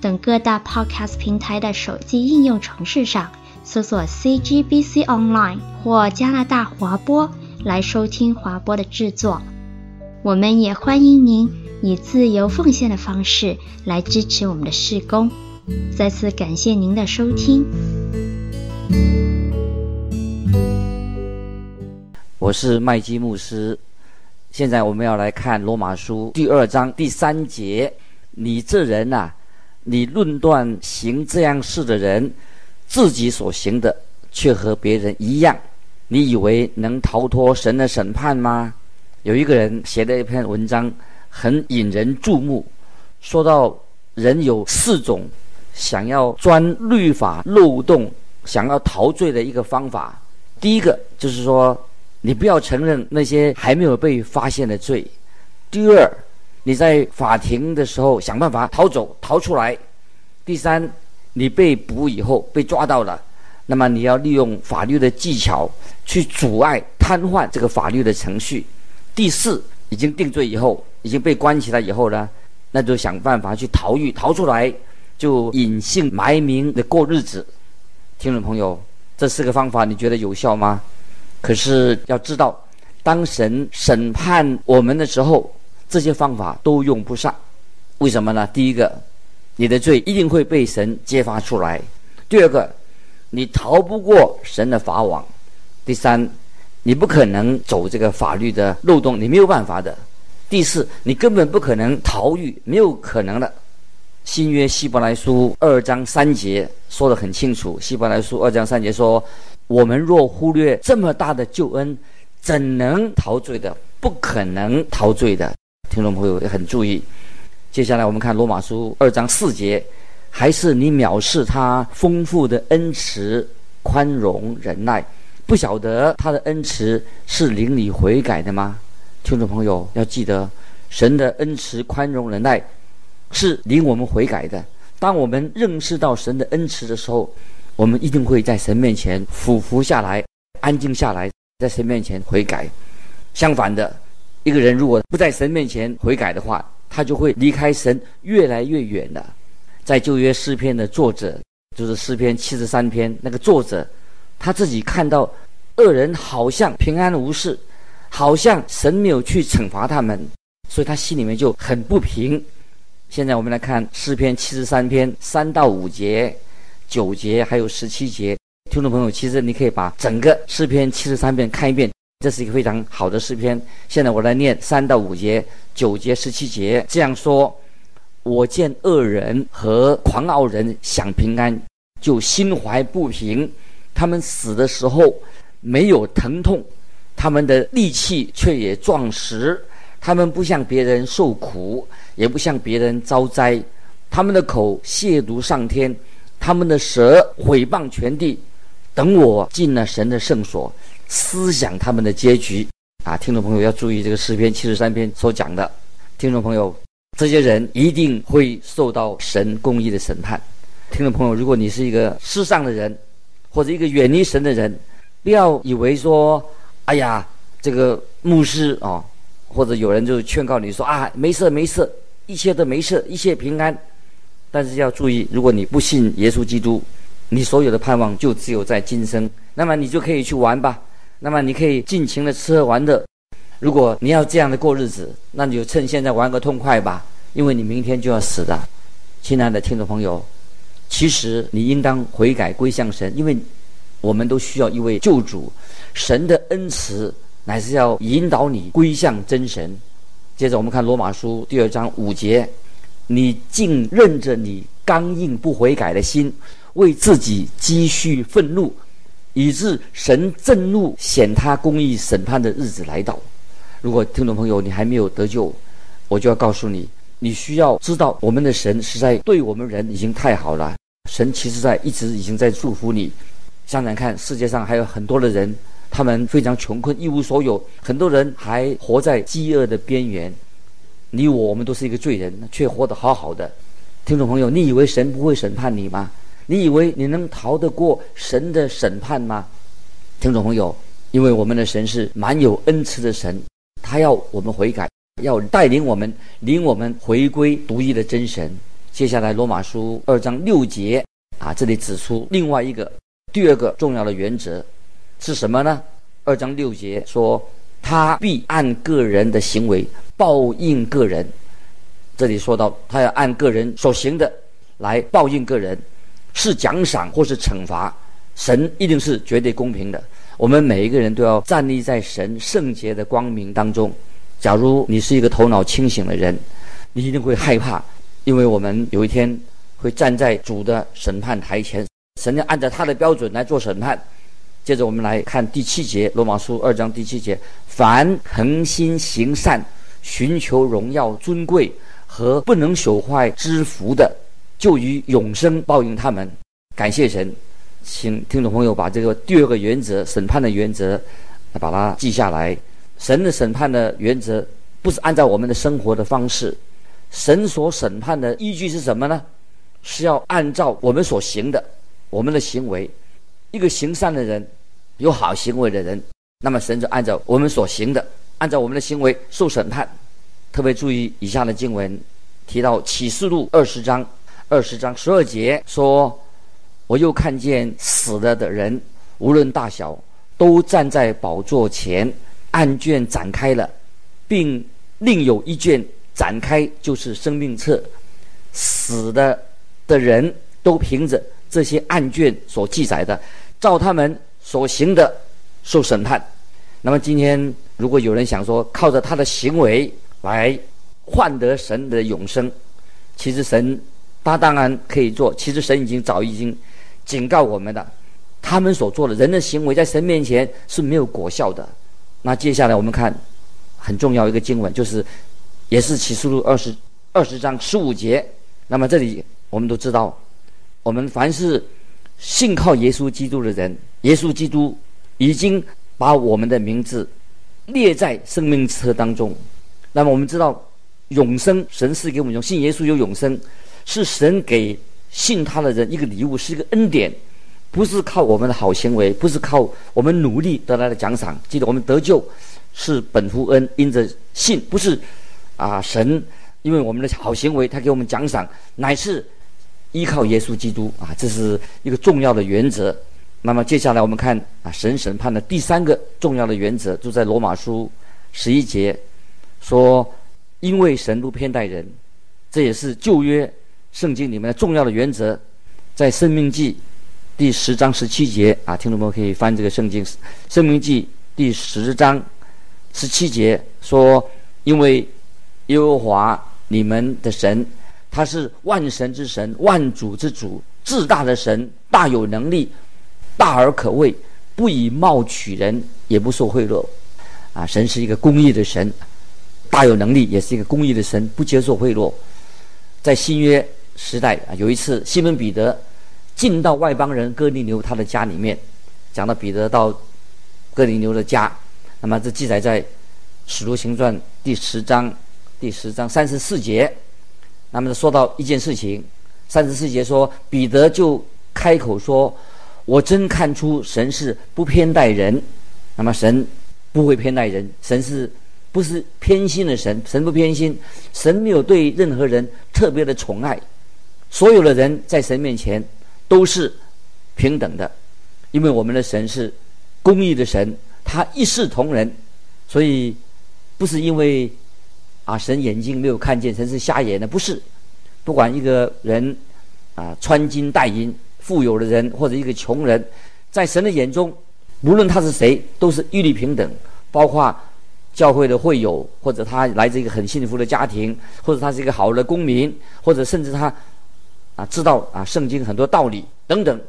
等各大 Podcast 平台的手机应用程式上搜索 CGBC Online 或加拿大华播来收听华播的制作。我们也欢迎您以自由奉献的方式来支持我们的事工。再次感谢您的收听。我是麦基牧师。现在我们要来看罗马书第二章第三节：你这人呐、啊，你论断行这样事的人，自己所行的却和别人一样，你以为能逃脱神的审判吗？有一个人写了一篇文章，很引人注目，说到人有四种想要钻律法漏洞、想要逃罪的一个方法。第一个就是说。你不要承认那些还没有被发现的罪。第二，你在法庭的时候想办法逃走、逃出来。第三，你被捕以后被抓到了，那么你要利用法律的技巧去阻碍、瘫痪这个法律的程序。第四，已经定罪以后，已经被关起来以后呢，那就想办法去逃狱、逃出来，就隐姓埋名的过日子。听众朋友，这四个方法你觉得有效吗？可是要知道，当神审判我们的时候，这些方法都用不上。为什么呢？第一个，你的罪一定会被神揭发出来；第二个，你逃不过神的法网；第三，你不可能走这个法律的漏洞，你没有办法的；第四，你根本不可能逃狱，没有可能的。新约希伯来书二章三节说得很清楚，希伯来书二章三节说。我们若忽略这么大的救恩，怎能逃罪的？不可能逃罪的。听众朋友也很注意。接下来我们看罗马书二章四节，还是你藐视他丰富的恩慈、宽容、忍耐，不晓得他的恩慈是领你悔改的吗？听众朋友要记得，神的恩慈、宽容、忍耐是领我们悔改的。当我们认识到神的恩慈的时候，我们一定会在神面前俯伏下来，安静下来，在神面前悔改。相反的，一个人如果不在神面前悔改的话，他就会离开神越来越远了。在旧约诗篇的作者，就是诗篇七十三篇那个作者，他自己看到恶人好像平安无事，好像神没有去惩罚他们，所以他心里面就很不平。现在我们来看诗篇七十三篇三到五节。九节还有十七节，听众朋友，其实你可以把整个诗篇七十三篇看一遍，这是一个非常好的诗篇。现在我来念三到五节、九节、十七节，这样说：我见恶人和狂傲人享平安，就心怀不平；他们死的时候没有疼痛，他们的力气却也壮实。他们不向别人受苦，也不向别人遭灾，他们的口亵渎上天。他们的舌毁谤全地，等我进了神的圣所，思想他们的结局啊！听众朋友要注意这个诗篇七十三篇所讲的，听众朋友，这些人一定会受到神公义的审判。听众朋友，如果你是一个世上的人，或者一个远离神的人，不要以为说，哎呀，这个牧师哦，或者有人就劝告你说啊，没事没事，一切都没事，一切平安。但是要注意，如果你不信耶稣基督，你所有的盼望就只有在今生。那么你就可以去玩吧，那么你可以尽情的吃喝玩乐。如果你要这样的过日子，那你就趁现在玩个痛快吧，因为你明天就要死的。亲爱的听众朋友，其实你应当悔改归向神，因为我们都需要一位救主。神的恩慈乃是要引导你归向真神。接着我们看罗马书第二章五节。你竟任着你刚硬不悔改的心，为自己积蓄愤怒，以致神震怒，显他公义审判的日子来到。如果听众朋友你还没有得救，我就要告诉你，你需要知道，我们的神实在对我们人已经太好了。神其实在一直已经在祝福你。想想看，世界上还有很多的人，他们非常穷困，一无所有，很多人还活在饥饿的边缘。你我，我们都是一个罪人，却活得好好的。听众朋友，你以为神不会审判你吗？你以为你能逃得过神的审判吗？听众朋友，因为我们的神是满有恩慈的神，他要我们悔改，要带领我们，领我们回归独一的真神。接下来，罗马书二章六节啊，这里指出另外一个第二个重要的原则是什么呢？二章六节说，他必按个人的行为报应个人。这里说到，他要按个人所行的来报应个人，是奖赏或是惩罚。神一定是绝对公平的。我们每一个人都要站立在神圣洁的光明当中。假如你是一个头脑清醒的人，你一定会害怕，因为我们有一天会站在主的审判台前，神要按照他的标准来做审判。接着我们来看第七节，罗马书二章第七节：凡恒心行善、寻求荣耀尊贵和不能朽坏之福的，就以永生报应他们。感谢神。请听众朋友把这个第二个原则，审判的原则，把它记下来。神的审判的原则不是按照我们的生活的方式，神所审判的依据是什么呢？是要按照我们所行的，我们的行为。一个行善的人，有好行为的人，那么神就按照我们所行的，按照我们的行为受审判。特别注意以下的经文，提到启示录二十章，二十章十二节说。我又看见死了的人，无论大小，都站在宝座前，案卷展开了，并另有一卷展开，就是生命册。死的的人都凭着这些案卷所记载的，照他们所行的受审判。那么今天，如果有人想说靠着他的行为来换得神的永生，其实神他当然可以做。其实神已经早已经。警告我们的，他们所做的人的行为在神面前是没有果效的。那接下来我们看很重要一个经文，就是也是启示录二十二十章十五节。那么这里我们都知道，我们凡是信靠耶稣基督的人，耶稣基督已经把我们的名字列在生命册当中。那么我们知道永生，神赐给我们永信耶稣有永生，是神给。信他的人一个礼物，是一个恩典，不是靠我们的好行为，不是靠我们努力得来的奖赏。记得我们得救是本乎恩，因着信，不是啊神因为我们的好行为，他给我们奖赏，乃是依靠耶稣基督啊，这是一个重要的原则。那么接下来我们看啊神审判的第三个重要的原则，就在罗马书十一节说，因为神不偏待人，这也是旧约。圣经里面的重要的原则，在《生命记》第十章十七节啊，听众朋友可以翻这个圣经，《生命记》第十章十七节说：“因为耶和华你们的神，他是万神之神，万主之主，至大的神，大有能力，大而可畏，不以貌取人，也不受贿赂。啊，神是一个公义的神，大有能力，也是一个公义的神，不接受贿赂。在新约。”时代啊，有一次西门彼得进到外邦人哥尼流他的家里面，讲到彼得到哥尼流的家，那么这记载在《使徒行传》第十章第十章三十四节。那么说到一件事情，三十四节说彼得就开口说：“我真看出神是不偏待人。”那么神不会偏待人，神是不是偏心的神？神不偏心，神没有对任何人特别的宠爱。所有的人在神面前都是平等的，因为我们的神是公义的神，他一视同仁，所以不是因为啊神眼睛没有看见，神是瞎眼的，不是。不管一个人啊穿金戴银，富有的人或者一个穷人，在神的眼中，无论他是谁，都是一律平等。包括教会的会友，或者他来自一个很幸福的家庭，或者他是一个好的公民，或者甚至他。啊，知道啊，圣经很多道理等等，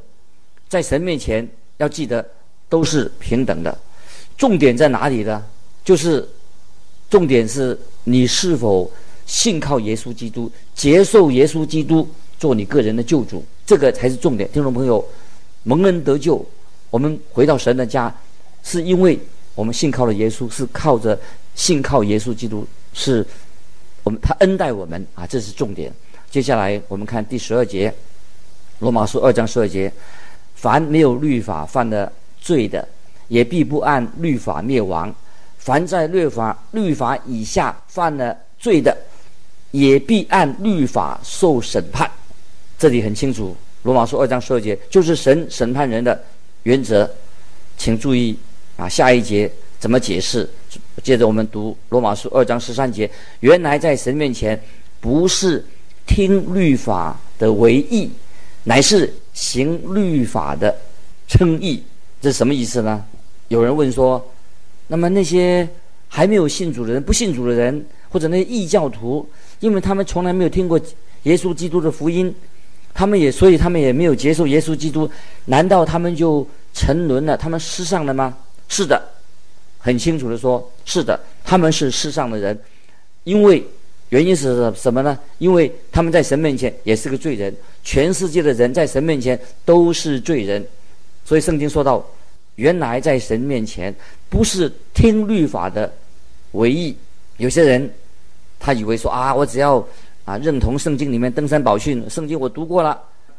在神面前要记得都是平等的。重点在哪里呢？就是重点是你是否信靠耶稣基督，接受耶稣基督做你个人的救主，这个才是重点。听众朋友，蒙恩得救，我们回到神的家，是因为我们信靠了耶稣，是靠着信靠耶稣基督，是我们他恩待我们啊，这是重点。接下来我们看第十二节，罗马书二章十二节，凡没有律法犯了罪的，也必不按律法灭亡；凡在律法律法以下犯了罪的，也必按律法受审判，这里很清楚。罗马书二章十二节就是神审判人的原则，请注意啊，下一节怎么解释？接着我们读罗马书二章十三节：原来在神面前，不是听律法的为义，乃是行律法的称义。这是什么意思呢？有人问说，那么那些还没有信主的人、不信主的人，或者那些异教徒，因为他们从来没有听过耶稣基督的福音，他们也所以他们也没有接受耶稣基督，难道他们就沉沦了？他们失丧了吗？是的，很清楚的说，是的，他们是失丧的人，因为原因是什么呢？因为他们在神面前也是个罪人，全世界的人在神面前都是罪人，所以圣经说到，原来在神面前不是听律法的为义。有些人，他以为说啊，我只要啊认同圣经里面登山宝训，圣经我读过了，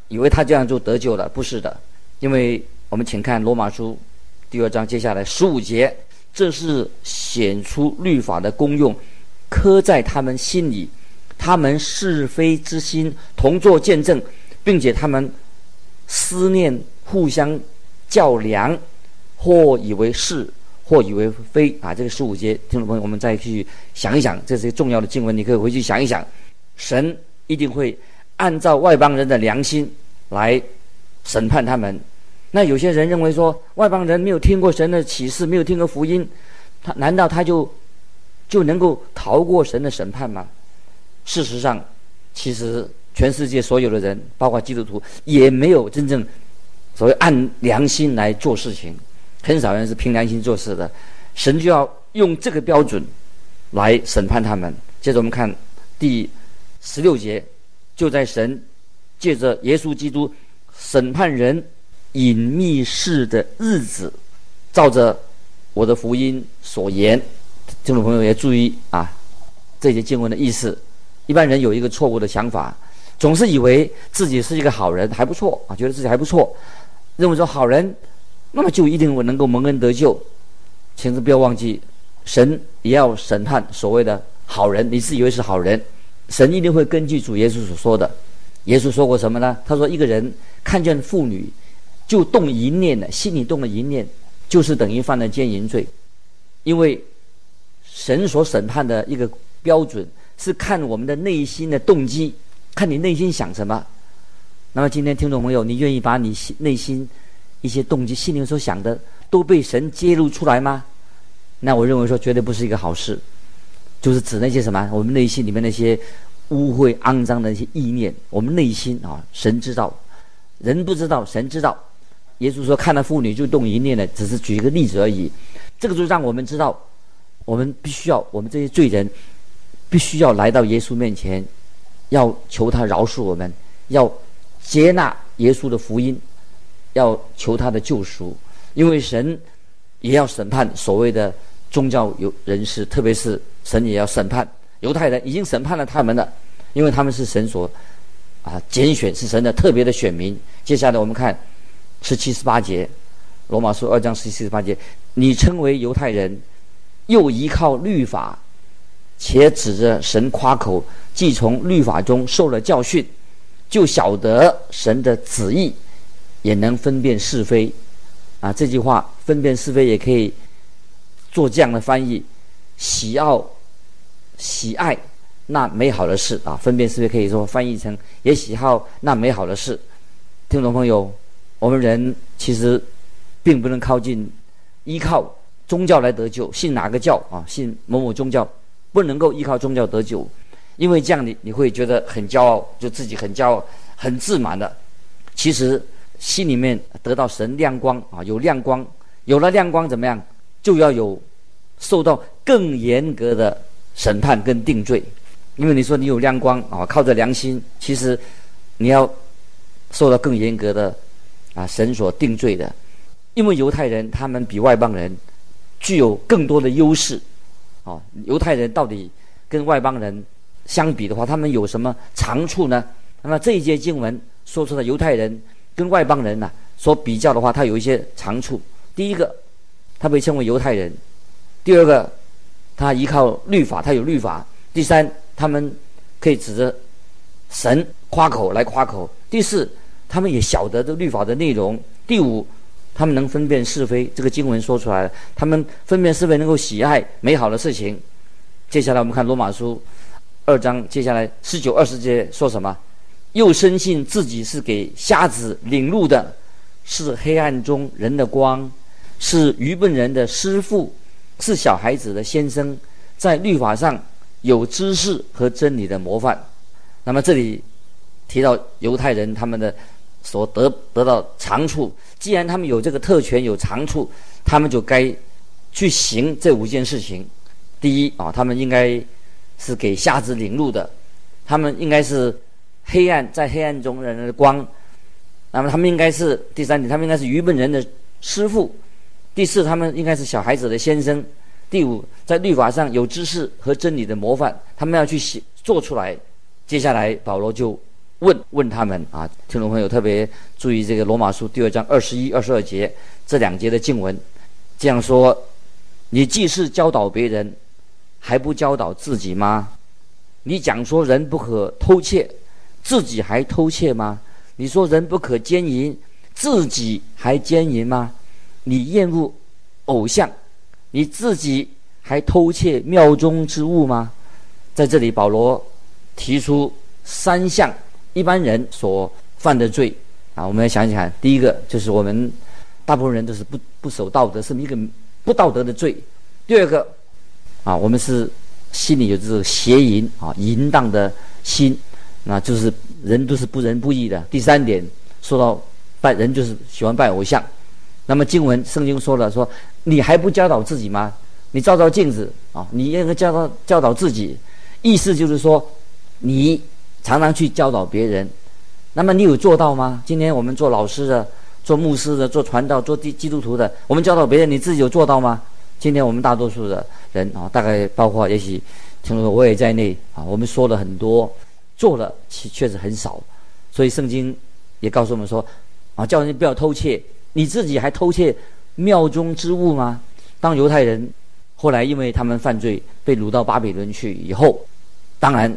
以为他这样就得救了。不是的，因为我们请看罗马书第二章接下来十五节，这是显出律法的功用，刻在他们心里，他们是非之心同作见证，并且他们思念互相较量，或以为是。或以为非啊！这个十五节，听众朋友，我们再去想一想，这是一个重要的经文，你可以回去想一想。神一定会按照外邦人的良心来审判他们。那有些人认为说，外邦人没有听过神的启示，没有听过福音，他难道他就就能够逃过神的审判吗？事实上，其实全世界所有的人，包括基督徒，也没有真正所谓按良心来做事情。很少人是凭良心做事的，神就要用这个标准来审判他们。接着我们看第十六节，就在神借着耶稣基督审判人隐秘事的日子，照着我的福音所言，听众朋友也注意啊，这些经文的意思。一般人有一个错误的想法，总是以为自己是一个好人，还不错啊，觉得自己还不错，认为说好人。那么就一定我能够蒙恩得救，请不要忘记，神也要审判所谓的好人。你自以为是好人，神一定会根据主耶稣所说的。耶稣说过什么呢？他说：“一个人看见妇女，就动淫念的，心里动了淫念，就是等于犯了奸淫罪。因为神所审判的一个标准是看我们的内心的动机，看你内心想什么。那么今天听众朋友，你愿意把你心内心？一些动机，心里所想的都被神揭露出来吗？那我认为说绝对不是一个好事，就是指那些什么，我们内心里面那些污秽肮脏的一些意念，我们内心啊，神知道，人不知道，神知道。耶稣说看到妇女就动淫念的，只是举一个例子而已。这个就让我们知道，我们必须要，我们这些罪人必须要来到耶稣面前，要求他饶恕我们，要接纳耶稣的福音。要求他的救赎，因为神也要审判所谓的宗教有人士，特别是神也要审判犹太人，已经审判了他们了，因为他们是神所啊拣选，是神的特别的选民。接下来我们看十七十八节，罗马书二章十七十八节，你称为犹太人，又依靠律法，且指着神夸口，既从律法中受了教训，就晓得神的旨意。也能分辨是非，啊，这句话分辨是非也可以做这样的翻译：喜好、喜爱那美好的事啊，分辨是非可以说翻译成也喜好那美好的事。听众朋友，我们人其实并不能靠近依靠宗教来得救，信哪个教啊？信某某宗教，不能够依靠宗教得救，因为这样你你会觉得很骄傲，就自己很骄傲、很自满的。其实。心里面得到神亮光啊，有亮光，有了亮光怎么样？就要有受到更严格的审判跟定罪。因为你说你有亮光啊，靠着良心，其实你要受到更严格的啊神所定罪的。因为犹太人他们比外邦人具有更多的优势。哦，犹太人到底跟外邦人相比的话，他们有什么长处呢？那么这一节经文说出了犹太人跟外邦人呢、所比较的话，他有一些长处。第一个，他被称为犹太人；第二个，他依靠律法，他有律法；第三，他们可以指着神夸口来夸口。第四，他们也晓得这律法的内容。第五，他们能分辨是非。这个经文说出来了，他们分辨是非，能够喜爱美好的事情。接下来我们看罗马书二章，接下来十九、二十节说什么？又深信自己是给瞎子领路的，是黑暗中人的光，是愚笨人的师傅，是小孩子的先生，在律法上。有知识和真理的模范，那么这里提到犹太人他们的所得得到长处，既然他们有这个特权有长处，他们就该去行这五件事情。第一啊，他们应该是给瞎子领路的，他们应该是黑暗在黑暗中人的光。那么他们应该是第三点，他们应该是愚笨人的师傅。第四，他们应该是小孩子的先生。第五，在律法上有知识和真理的模范，他们要去写做出来。接下来保罗就问问他们啊，听众朋友特别注意这个罗马书第二章二十一、二十二节这两节的经文，这样说：你既是教导别人，还不教导自己吗？你讲说人不可偷窃，自己还偷窃吗？你说人不可奸淫，自己还奸淫吗？你厌恶偶像。你自己还偷窃庙中之物吗？在这里，保罗提出三项一般人所犯的罪啊，我们来想想，第一个就是我们大部分人都是不不守道德，是一个不道德的罪。第二个啊，我们是心里有这种邪淫啊，淫荡的心，那就是人都是不仁不义的。第三点说到拜人，就是喜欢拜偶像。那么经文圣经说了说。你还不教导自己吗？你照照镜子啊！你应该教导教导自己，意思就是说，你常常去教导别人。那么你有做到吗？今天我们做老师的、做牧师的、做传道、做基基督徒的，我们教导别人，你自己有做到吗？今天我们大多数的人啊，大概包括也许听说我也在内啊，我们说了很多，做了其确实很少。所以圣经也告诉我们说啊，叫人不要偷窃，你自己还偷窃。庙中之物吗？当犹太人后来因为他们犯罪被掳到巴比伦去以后，当然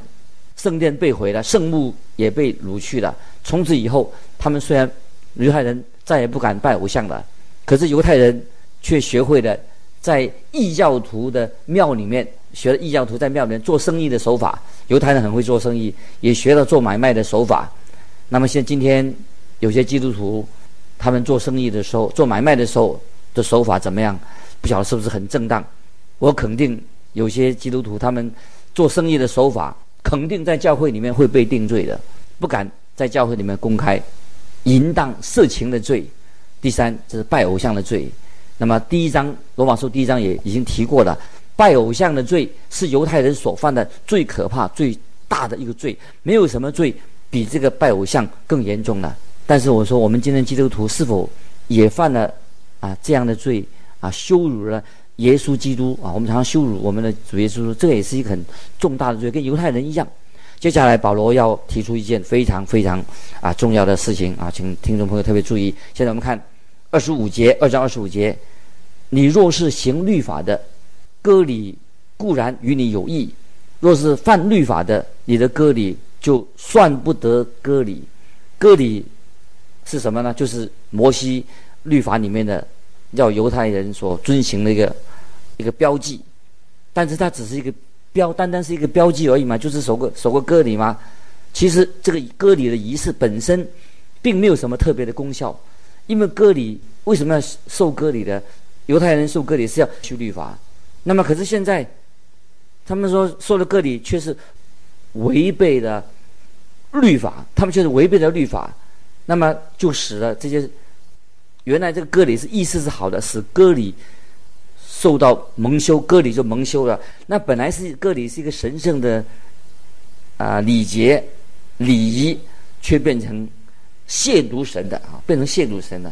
圣殿被毁了，圣幕也被掳去了。从此以后，他们虽然犹太人再也不敢拜偶像了，可是犹太人却学会了在异教徒的庙里面学了异教徒在庙里面做生意的手法。犹太人很会做生意，也学了做买卖的手法。那么现今天有些基督徒，他们做生意的时候，做买卖的时候。的手法怎么样？不晓得是不是很正当？我肯定有些基督徒他们做生意的手法，肯定在教会里面会被定罪的，不敢在教会里面公开淫荡色情的罪。第三，这是拜偶像的罪。那么第一章罗马书第一章也已经提过了，拜偶像的罪是犹太人所犯的最可怕、最大的一个罪，没有什么罪比这个拜偶像更严重了。但是我说，我们今天基督徒是否也犯了？啊，这样的罪啊，羞辱了耶稣基督啊！我们常常羞辱我们的主耶稣，这个也是一个很重大的罪，跟犹太人一样。接下来，保罗要提出一件非常非常啊重要的事情啊，请听众朋友特别注意。现在我们看二十五节，二章二十五节：你若是行律法的，割礼固然与你有益；若是犯律法的，你的割礼就算不得割礼。割礼是什么呢？就是摩西。律法里面的，要犹太人所遵行的一个一个标记，但是它只是一个标，单单是一个标记而已嘛，就是守个守个割礼嘛。其实这个割礼的仪式本身，并没有什么特别的功效，因为割礼为什么要受割礼的？犹太人受割礼是要修律法，那么可是现在，他们说受了割礼却是违背了律法，他们却是违背了律法，那么就使得这些。原来这个割礼是意思是好的，使割礼受到蒙羞，割礼就蒙羞了。那本来是割礼是一个神圣的啊礼节、礼仪，却变成亵渎神的啊，变成亵渎神的。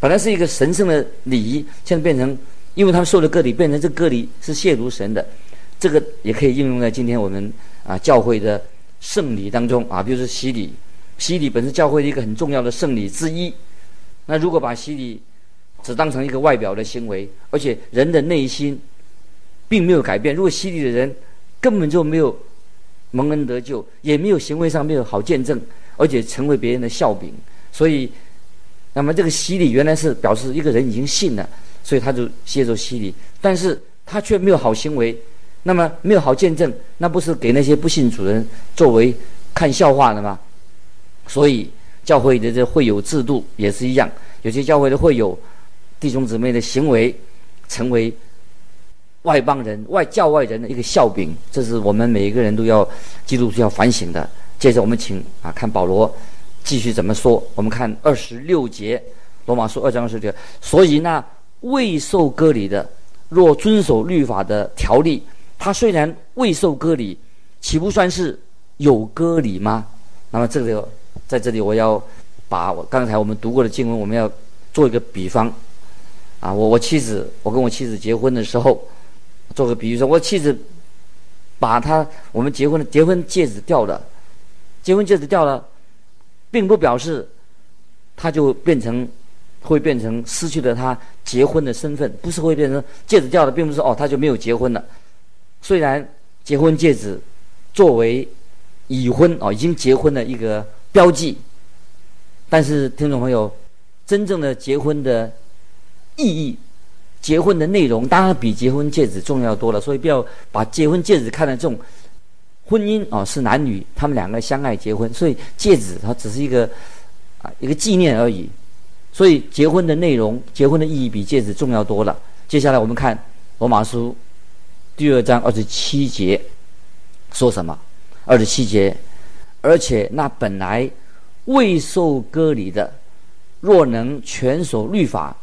本来是一个神圣的礼仪，现在变成，因为他们受了割礼，变成这割礼是亵渎神的。这个也可以应用在今天我们啊教会的圣礼当中啊，比如说洗礼，洗礼本是教会的一个很重要的圣礼之一。那如果把洗礼只当成一个外表的行为，而且人的内心并没有改变，如果洗礼的人根本就没有蒙恩得救，也没有行为上没有好见证，而且成为别人的笑柄，所以，那么这个洗礼原来是表示一个人已经信了，所以他就接受洗礼，但是他却没有好行为。那么没有好见证，那不是给那些不信主人作为看笑话的吗？所以教会的这会友制度也是一样，有些教会的会友弟兄姊妹的行为成为外邦人、外教外人的一个笑柄，这是我们每一个人都要基督徒要反省的。接着我们请啊看保罗继续怎么说，我们看二十六节，罗马书二章二十六节，所以那未受割礼的，若遵守律法的条例。他虽然未受割礼，岂不算是有割礼吗？那么这个在这里，我要把我刚才我们读过的经文，我们要做一个比方。啊，我我妻子，我跟我妻子结婚的时候，做个比喻说，我妻子把她我们结婚的结婚戒指掉了，结婚戒指掉了，并不表示她就变成会变成失去了她结婚的身份，不是会变成戒指掉了，并不是哦，她就没有结婚了。虽然结婚戒指作为已婚哦，已经结婚的一个标记，但是听众朋友，真正的结婚的意义、结婚的内容，当然比结婚戒指重要多了。所以不要把结婚戒指看得重。婚姻哦，是男女他们两个相爱结婚，所以戒指它只是一个啊一个纪念而已。所以结婚的内容、结婚的意义比戒指重要多了。接下来我们看罗马书。第二章二十七节说什么？二十七节，而且那本来未受割礼的，若能全守律法，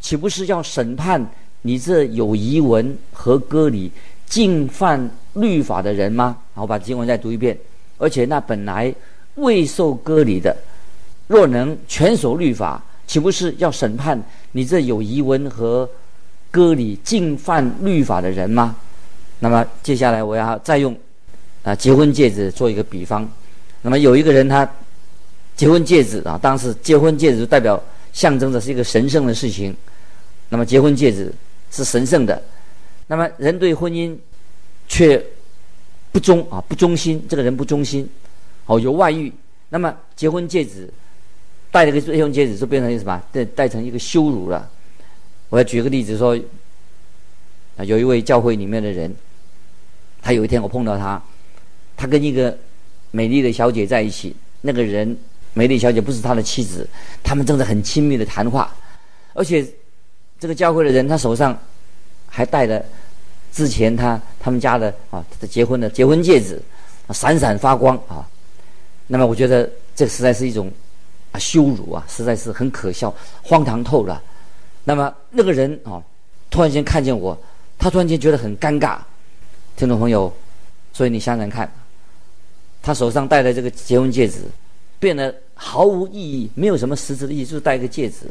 岂不是要审判你这有遗文和割礼、竟犯律法的人吗？好，我把经文再读一遍。而且那本来未受割礼的，若能全守律法，岂不是要审判你这有遗文和割礼、竟犯律法的人吗？那么接下来我要再用啊结婚戒指做一个比方。那么有一个人他结婚戒指啊，当时结婚戒指代表象征着是一个神圣的事情。那么结婚戒指是神圣的。那么人对婚姻却不忠啊，不忠心，这个人不忠心，哦有外遇。那么结婚戒指戴了个结婚戒指就变成什么？戴戴成一个羞辱了。我要举个例子说，有一位教会里面的人。他有一天我碰到他，他跟一个美丽的小姐在一起。那个人美丽小姐不是他的妻子，他们正在很亲密的谈话，而且这个教会的人他手上还戴了之前他他们家的啊他的结婚的结婚戒指，闪闪发光啊。那么我觉得这实在是一种啊羞辱啊，实在是很可笑，荒唐透了。那么那个人啊突然间看见我，他突然间觉得很尴尬。听众朋友，所以你想想看，他手上戴的这个结婚戒指，变得毫无意义，没有什么实质的意义，就是戴一个戒指，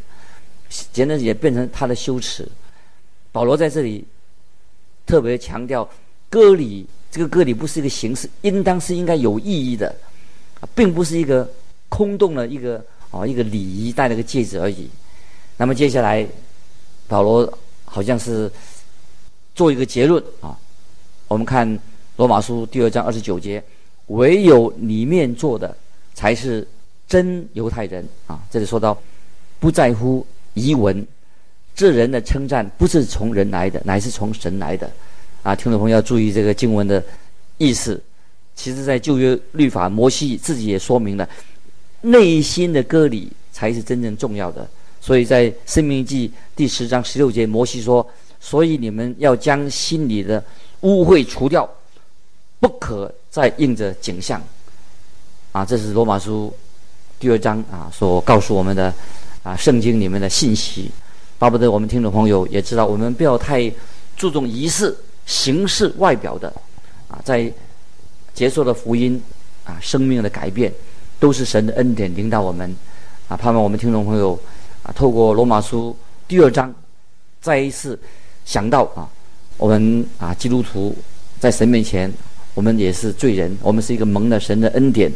简直也变成他的羞耻。保罗在这里特别强调，割礼这个割礼不是一个形式，应当是应该有意义的，并不是一个空洞的一个哦一个礼仪戴了个戒指而已。那么接下来，保罗好像是做一个结论啊。我们看罗马书第二章二十九节，唯有里面做的才是真犹太人啊！这里说到不在乎仪文，这人的称赞不是从人来的，乃是从神来的啊！听众朋友要注意这个经文的意思。其实，在旧约律法，摩西自己也说明了，内心的割礼才是真正重要的。所以在申命记第十章十六节，摩西说：“所以你们要将心里的。”污秽除掉，不可在印着景象。啊，这是罗马书第二章啊所告诉我们的啊圣经里面的信息。巴不得我们听众朋友也知道，我们不要太注重仪式、形式、外表的。啊，在结束了福音啊生命的改变，都是神的恩典领导我们啊！盼望我们听众朋友啊，透过罗马书第二章，再一次想到啊，我们啊基督徒在神面前，我们也是罪人，我们是一个蒙了神的恩典，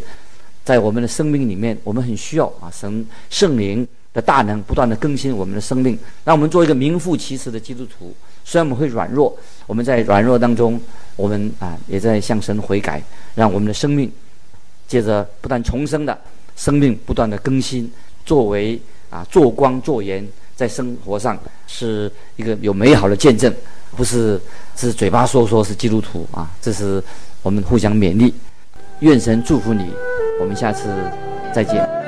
在我们的生命里面，我们很需要啊神圣灵的大能不断的更新我们的生命，让我们做一个名副其实的基督徒。虽然我们会软弱，我们在软弱当中，我们啊也在向神悔改，让我们的生命接着不断重生的生命不断的更新，作为啊做光做盐，在生活上是一个有美好的见证，不是是嘴巴说说是基督徒啊，这是我们互相勉励，愿神祝福你，我们下次再见。